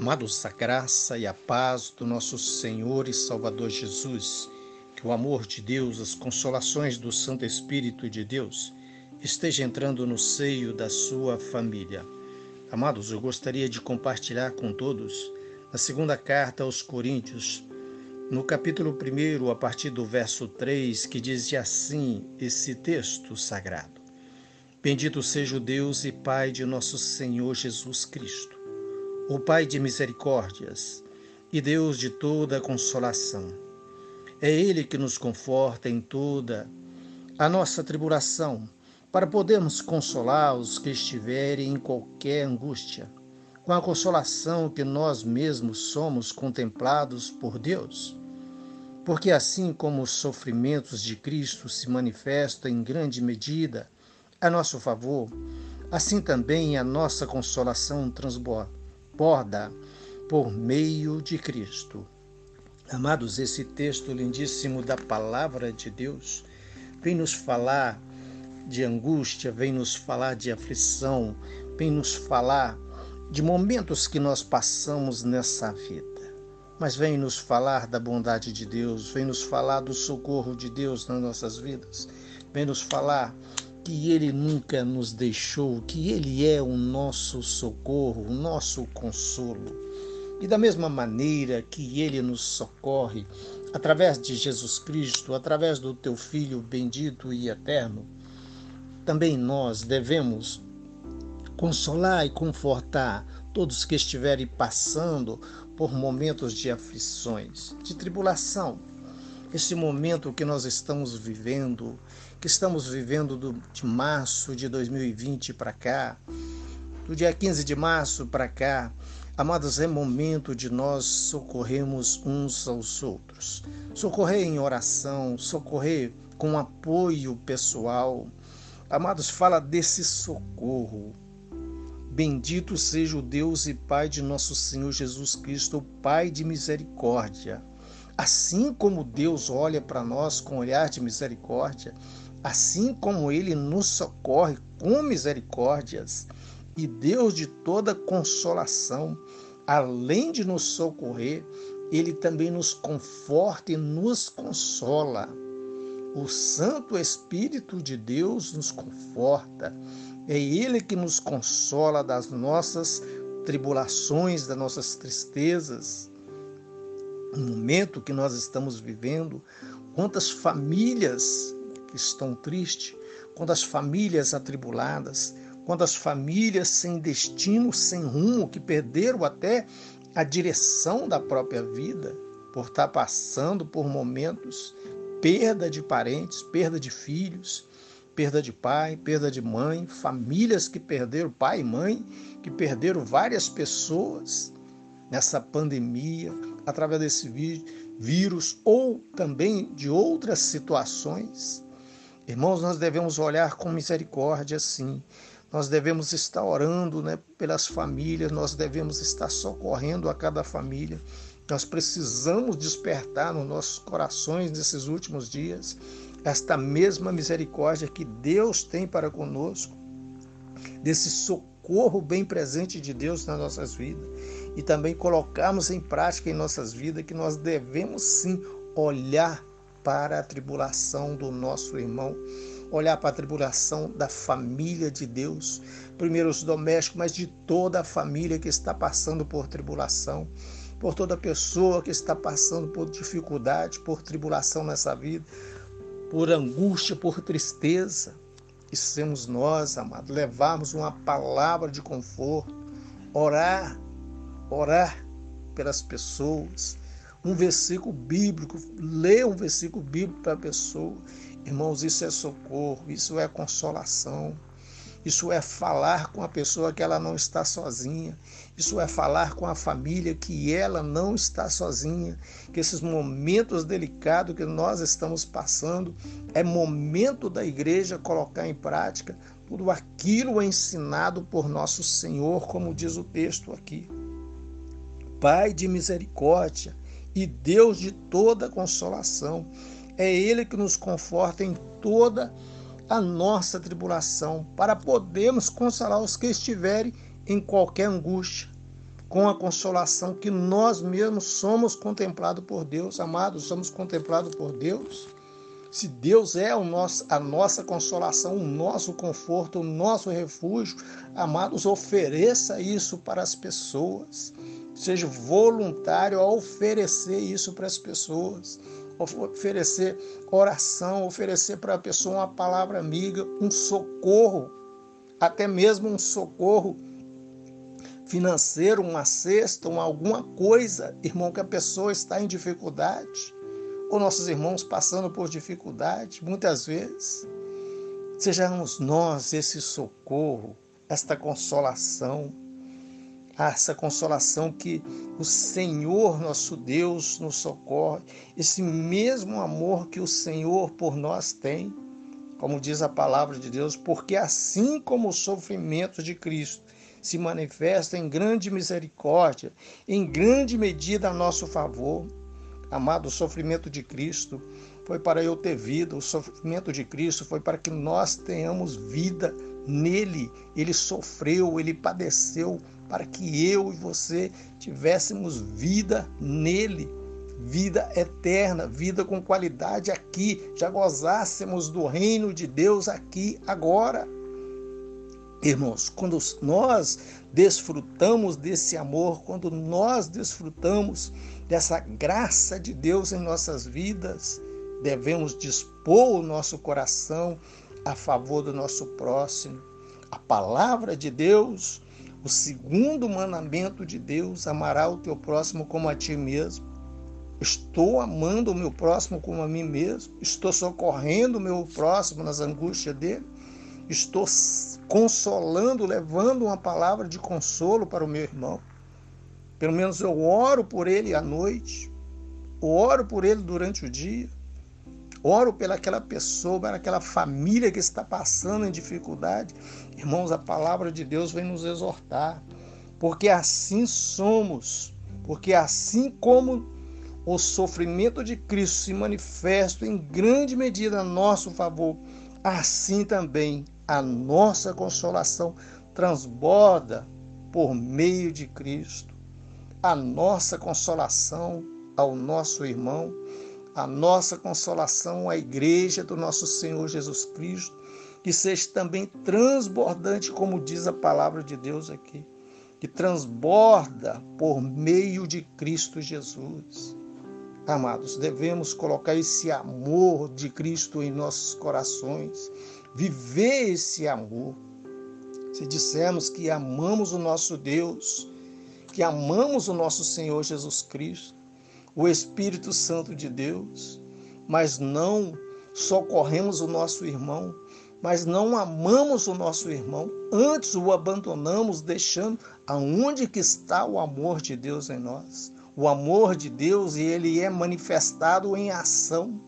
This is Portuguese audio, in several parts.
Amados, a graça e a paz do nosso Senhor e Salvador Jesus, que o amor de Deus, as consolações do Santo Espírito de Deus esteja entrando no seio da sua família. Amados, eu gostaria de compartilhar com todos a segunda carta aos Coríntios, no capítulo 1, a partir do verso 3, que diz assim esse texto sagrado: Bendito seja o Deus e Pai de nosso Senhor Jesus Cristo o Pai de misericórdias e Deus de toda consolação. É Ele que nos conforta em toda a nossa tribulação, para podermos consolar os que estiverem em qualquer angústia, com a consolação que nós mesmos somos contemplados por Deus. Porque assim como os sofrimentos de Cristo se manifestam em grande medida a nosso favor, assim também a nossa consolação transborda transborda por meio de Cristo. Amados, esse texto lindíssimo da palavra de Deus vem nos falar de angústia, vem nos falar de aflição, vem nos falar de momentos que nós passamos nessa vida. Mas vem nos falar da bondade de Deus, vem nos falar do socorro de Deus nas nossas vidas, vem nos falar que Ele nunca nos deixou, que Ele é o nosso socorro, o nosso consolo. E da mesma maneira que Ele nos socorre, através de Jesus Cristo, através do Teu Filho bendito e eterno, também nós devemos consolar e confortar todos que estiverem passando por momentos de aflições, de tribulação, esse momento que nós estamos vivendo, que estamos vivendo do, de março de 2020 para cá, do dia 15 de março para cá, amados, é momento de nós socorrermos uns aos outros. Socorrer em oração, socorrer com apoio pessoal. Amados, fala desse socorro. Bendito seja o Deus e Pai de nosso Senhor Jesus Cristo, Pai de misericórdia Assim como Deus olha para nós com olhar de misericórdia, assim como Ele nos socorre com misericórdias, e Deus de toda consolação, além de nos socorrer, Ele também nos conforta e nos consola. O Santo Espírito de Deus nos conforta. É Ele que nos consola das nossas tribulações, das nossas tristezas o momento que nós estamos vivendo, quantas famílias que estão tristes, quantas famílias atribuladas, quantas famílias sem destino, sem rumo, que perderam até a direção da própria vida por estar passando por momentos perda de parentes, perda de filhos, perda de pai, perda de mãe, famílias que perderam pai e mãe, que perderam várias pessoas nessa pandemia, através desse vírus ou também de outras situações. Irmãos, nós devemos olhar com misericórdia, sim. Nós devemos estar orando né, pelas famílias, nós devemos estar socorrendo a cada família. Nós precisamos despertar nos nossos corações nesses últimos dias esta mesma misericórdia que Deus tem para conosco, desse socorro bem presente de Deus nas nossas vidas e também colocarmos em prática em nossas vidas que nós devemos sim olhar para a tribulação do nosso irmão, olhar para a tribulação da família de Deus, primeiro os domésticos, mas de toda a família que está passando por tribulação, por toda pessoa que está passando por dificuldade, por tribulação nessa vida, por angústia, por tristeza. E sermos nós, amados, levarmos uma palavra de conforto, orar orar pelas pessoas, um versículo bíblico, ler um versículo bíblico para a pessoa. Irmãos, isso é socorro, isso é consolação. Isso é falar com a pessoa que ela não está sozinha. Isso é falar com a família que ela não está sozinha. Que esses momentos delicados que nós estamos passando é momento da igreja colocar em prática tudo aquilo ensinado por nosso Senhor, como diz o texto aqui. Pai de misericórdia e Deus de toda consolação. É Ele que nos conforta em toda a nossa tribulação, para podermos consolar os que estiverem em qualquer angústia, com a consolação que nós mesmos somos contemplados por Deus, amados, somos contemplados por Deus. Se Deus é nosso, a nossa consolação, o nosso conforto, o nosso refúgio, amados, ofereça isso para as pessoas. Seja voluntário a oferecer isso para as pessoas. Oferecer oração, oferecer para a pessoa uma palavra amiga, um socorro, até mesmo um socorro financeiro, uma cesta, uma, alguma coisa, irmão, que a pessoa está em dificuldade ou nossos irmãos passando por dificuldade, muitas vezes, sejamos nós esse socorro, esta consolação, essa consolação que o Senhor nosso Deus nos socorre, esse mesmo amor que o Senhor por nós tem, como diz a palavra de Deus, porque assim como o sofrimento de Cristo se manifesta em grande misericórdia, em grande medida a nosso favor, Amado, o sofrimento de Cristo foi para eu ter vida, o sofrimento de Cristo foi para que nós tenhamos vida nele. Ele sofreu, ele padeceu para que eu e você tivéssemos vida nele. Vida eterna, vida com qualidade aqui, já gozássemos do reino de Deus aqui agora. Irmãos, quando nós desfrutamos desse amor, quando nós desfrutamos dessa graça de Deus em nossas vidas, devemos dispor o nosso coração a favor do nosso próximo. A palavra de Deus, o segundo mandamento de Deus, amará o teu próximo como a ti mesmo. Estou amando o meu próximo como a mim mesmo, estou socorrendo o meu próximo nas angústias dele, estou consolando, levando uma palavra de consolo para o meu irmão. Pelo menos eu oro por ele à noite, oro por ele durante o dia, oro pelaquela pessoa, pelaquela família que está passando em dificuldade. Irmãos, a palavra de Deus vem nos exortar, porque assim somos, porque assim como o sofrimento de Cristo se manifesta em grande medida a nosso favor, assim também a nossa consolação transborda por meio de Cristo a nossa consolação ao nosso irmão, a nossa consolação à igreja do nosso Senhor Jesus Cristo, que seja também transbordante, como diz a palavra de Deus aqui, que transborda por meio de Cristo Jesus. Amados, devemos colocar esse amor de Cristo em nossos corações, viver esse amor. Se dissermos que amamos o nosso Deus, que amamos o nosso Senhor Jesus Cristo, o Espírito Santo de Deus, mas não socorremos o nosso irmão, mas não amamos o nosso irmão, antes o abandonamos, deixando aonde que está o amor de Deus em nós. O amor de Deus, e ele é manifestado em ação.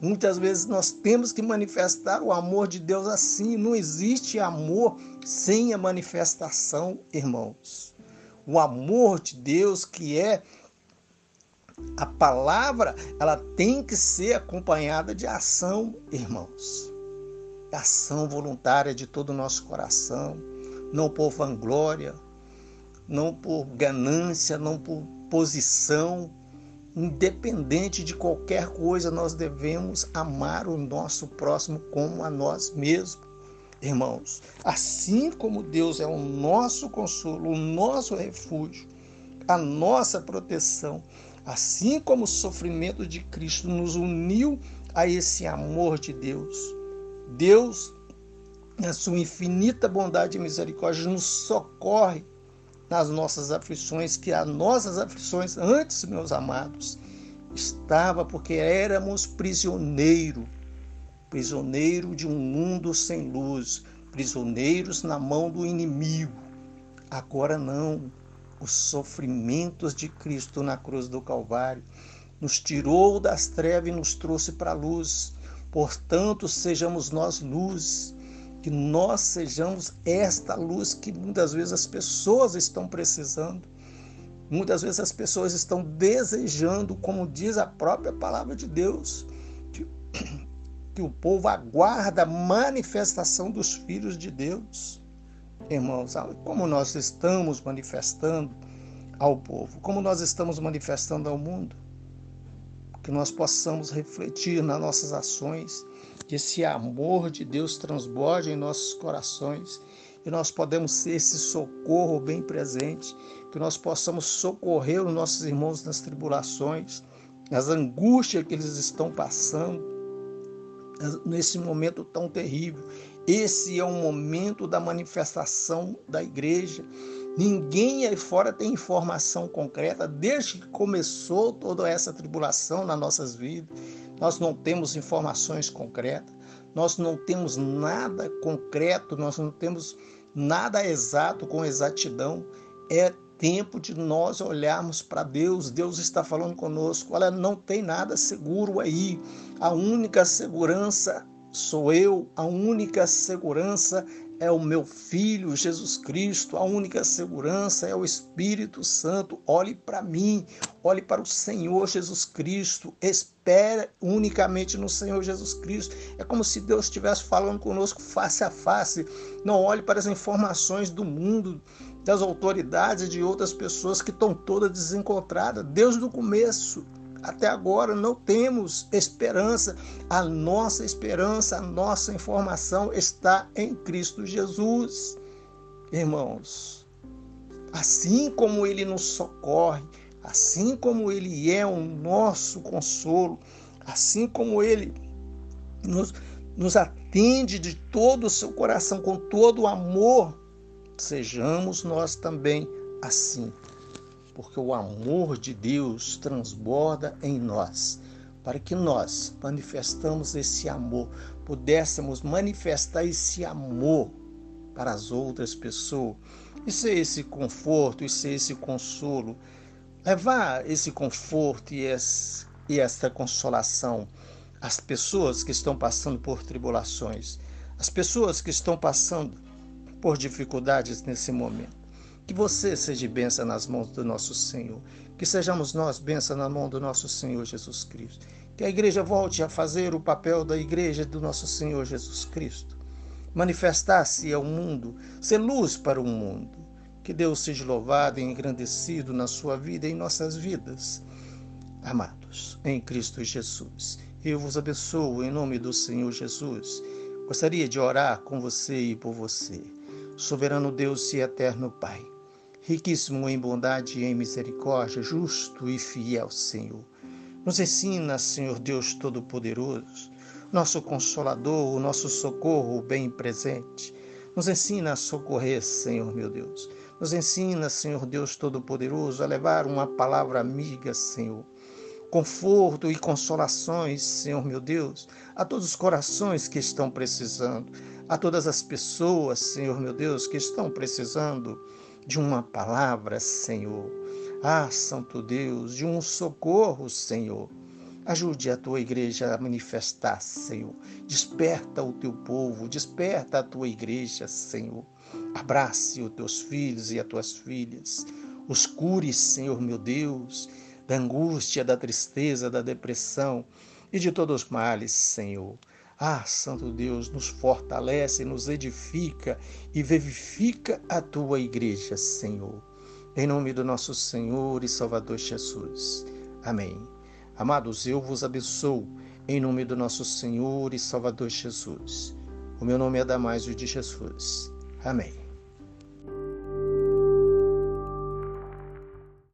Muitas vezes nós temos que manifestar o amor de Deus assim. Não existe amor sem a manifestação, irmãos o amor de Deus, que é a palavra, ela tem que ser acompanhada de ação, irmãos. Ação voluntária de todo o nosso coração, não por vanglória, não por ganância, não por posição, independente de qualquer coisa, nós devemos amar o nosso próximo como a nós mesmos irmãos. Assim como Deus é o nosso consolo, o nosso refúgio, a nossa proteção, assim como o sofrimento de Cristo nos uniu a esse amor de Deus. Deus, na sua infinita bondade e misericórdia, nos socorre nas nossas aflições, que as nossas aflições, antes, meus amados, estava porque éramos prisioneiros prisioneiro de um mundo sem luz, prisioneiros na mão do inimigo. Agora não. Os sofrimentos de Cristo na cruz do Calvário nos tirou das trevas e nos trouxe para a luz. Portanto, sejamos nós luz, que nós sejamos esta luz que muitas vezes as pessoas estão precisando. Muitas vezes as pessoas estão desejando, como diz a própria palavra de Deus, que o povo aguarda a manifestação dos filhos de Deus. irmãos, como nós estamos manifestando ao povo, como nós estamos manifestando ao mundo. Que nós possamos refletir nas nossas ações, que esse amor de Deus transborde em nossos corações e nós podemos ser esse socorro bem presente, que nós possamos socorrer os nossos irmãos nas tribulações, nas angústias que eles estão passando, nesse momento tão terrível. Esse é o momento da manifestação da igreja. Ninguém aí fora tem informação concreta desde que começou toda essa tribulação nas nossas vidas. Nós não temos informações concretas, nós não temos nada concreto, nós não temos nada exato com exatidão. É tempo de nós olharmos para Deus. Deus está falando conosco. Olha, não tem nada seguro aí. A única segurança sou eu, a única segurança é o meu Filho Jesus Cristo, a única segurança é o Espírito Santo. Olhe para mim, olhe para o Senhor Jesus Cristo, espere unicamente no Senhor Jesus Cristo. É como se Deus estivesse falando conosco face a face. Não olhe para as informações do mundo, das autoridades de outras pessoas que estão todas desencontradas. Deus do começo até agora não temos esperança. A nossa esperança, a nossa informação está em Cristo Jesus. Irmãos, assim como Ele nos socorre, assim como Ele é o nosso consolo, assim como Ele nos, nos atende de todo o seu coração, com todo o amor, sejamos nós também assim porque o amor de Deus transborda em nós, para que nós manifestamos esse amor, pudéssemos manifestar esse amor para as outras pessoas. E ser esse conforto, e ser esse consolo, levar esse conforto e, e essa consolação às pessoas que estão passando por tribulações, às pessoas que estão passando por dificuldades nesse momento. Que você seja benção nas mãos do nosso Senhor. Que sejamos nós benção na mão do nosso Senhor Jesus Cristo. Que a igreja volte a fazer o papel da igreja do nosso Senhor Jesus Cristo. Manifestar-se ao mundo, ser luz para o mundo. Que Deus seja louvado e engrandecido na sua vida e em nossas vidas. Amados, em Cristo Jesus. Eu vos abençoo em nome do Senhor Jesus. Gostaria de orar com você e por você. Soberano Deus e eterno Pai riquíssimo em bondade e em misericórdia, justo e fiel Senhor. Nos ensina, Senhor Deus Todo-Poderoso, nosso consolador, o nosso socorro bem presente. Nos ensina a socorrer, Senhor meu Deus. Nos ensina, Senhor Deus Todo-Poderoso, a levar uma palavra amiga, Senhor. Conforto e consolações, Senhor meu Deus, a todos os corações que estão precisando, a todas as pessoas, Senhor meu Deus, que estão precisando de uma palavra, Senhor. Ah, Santo Deus, de um socorro, Senhor. Ajude a tua igreja a manifestar, Senhor. Desperta o teu povo, desperta a tua igreja, Senhor. Abrace os teus filhos e as tuas filhas. Os cure, Senhor meu Deus, da angústia, da tristeza, da depressão e de todos os males, Senhor. Ah, Santo Deus, nos fortalece, nos edifica e vivifica a tua igreja, Senhor. Em nome do nosso Senhor e Salvador Jesus. Amém. Amados, eu vos abençoo em nome do nosso Senhor e Salvador Jesus. O meu nome é Damásio de Jesus. Amém.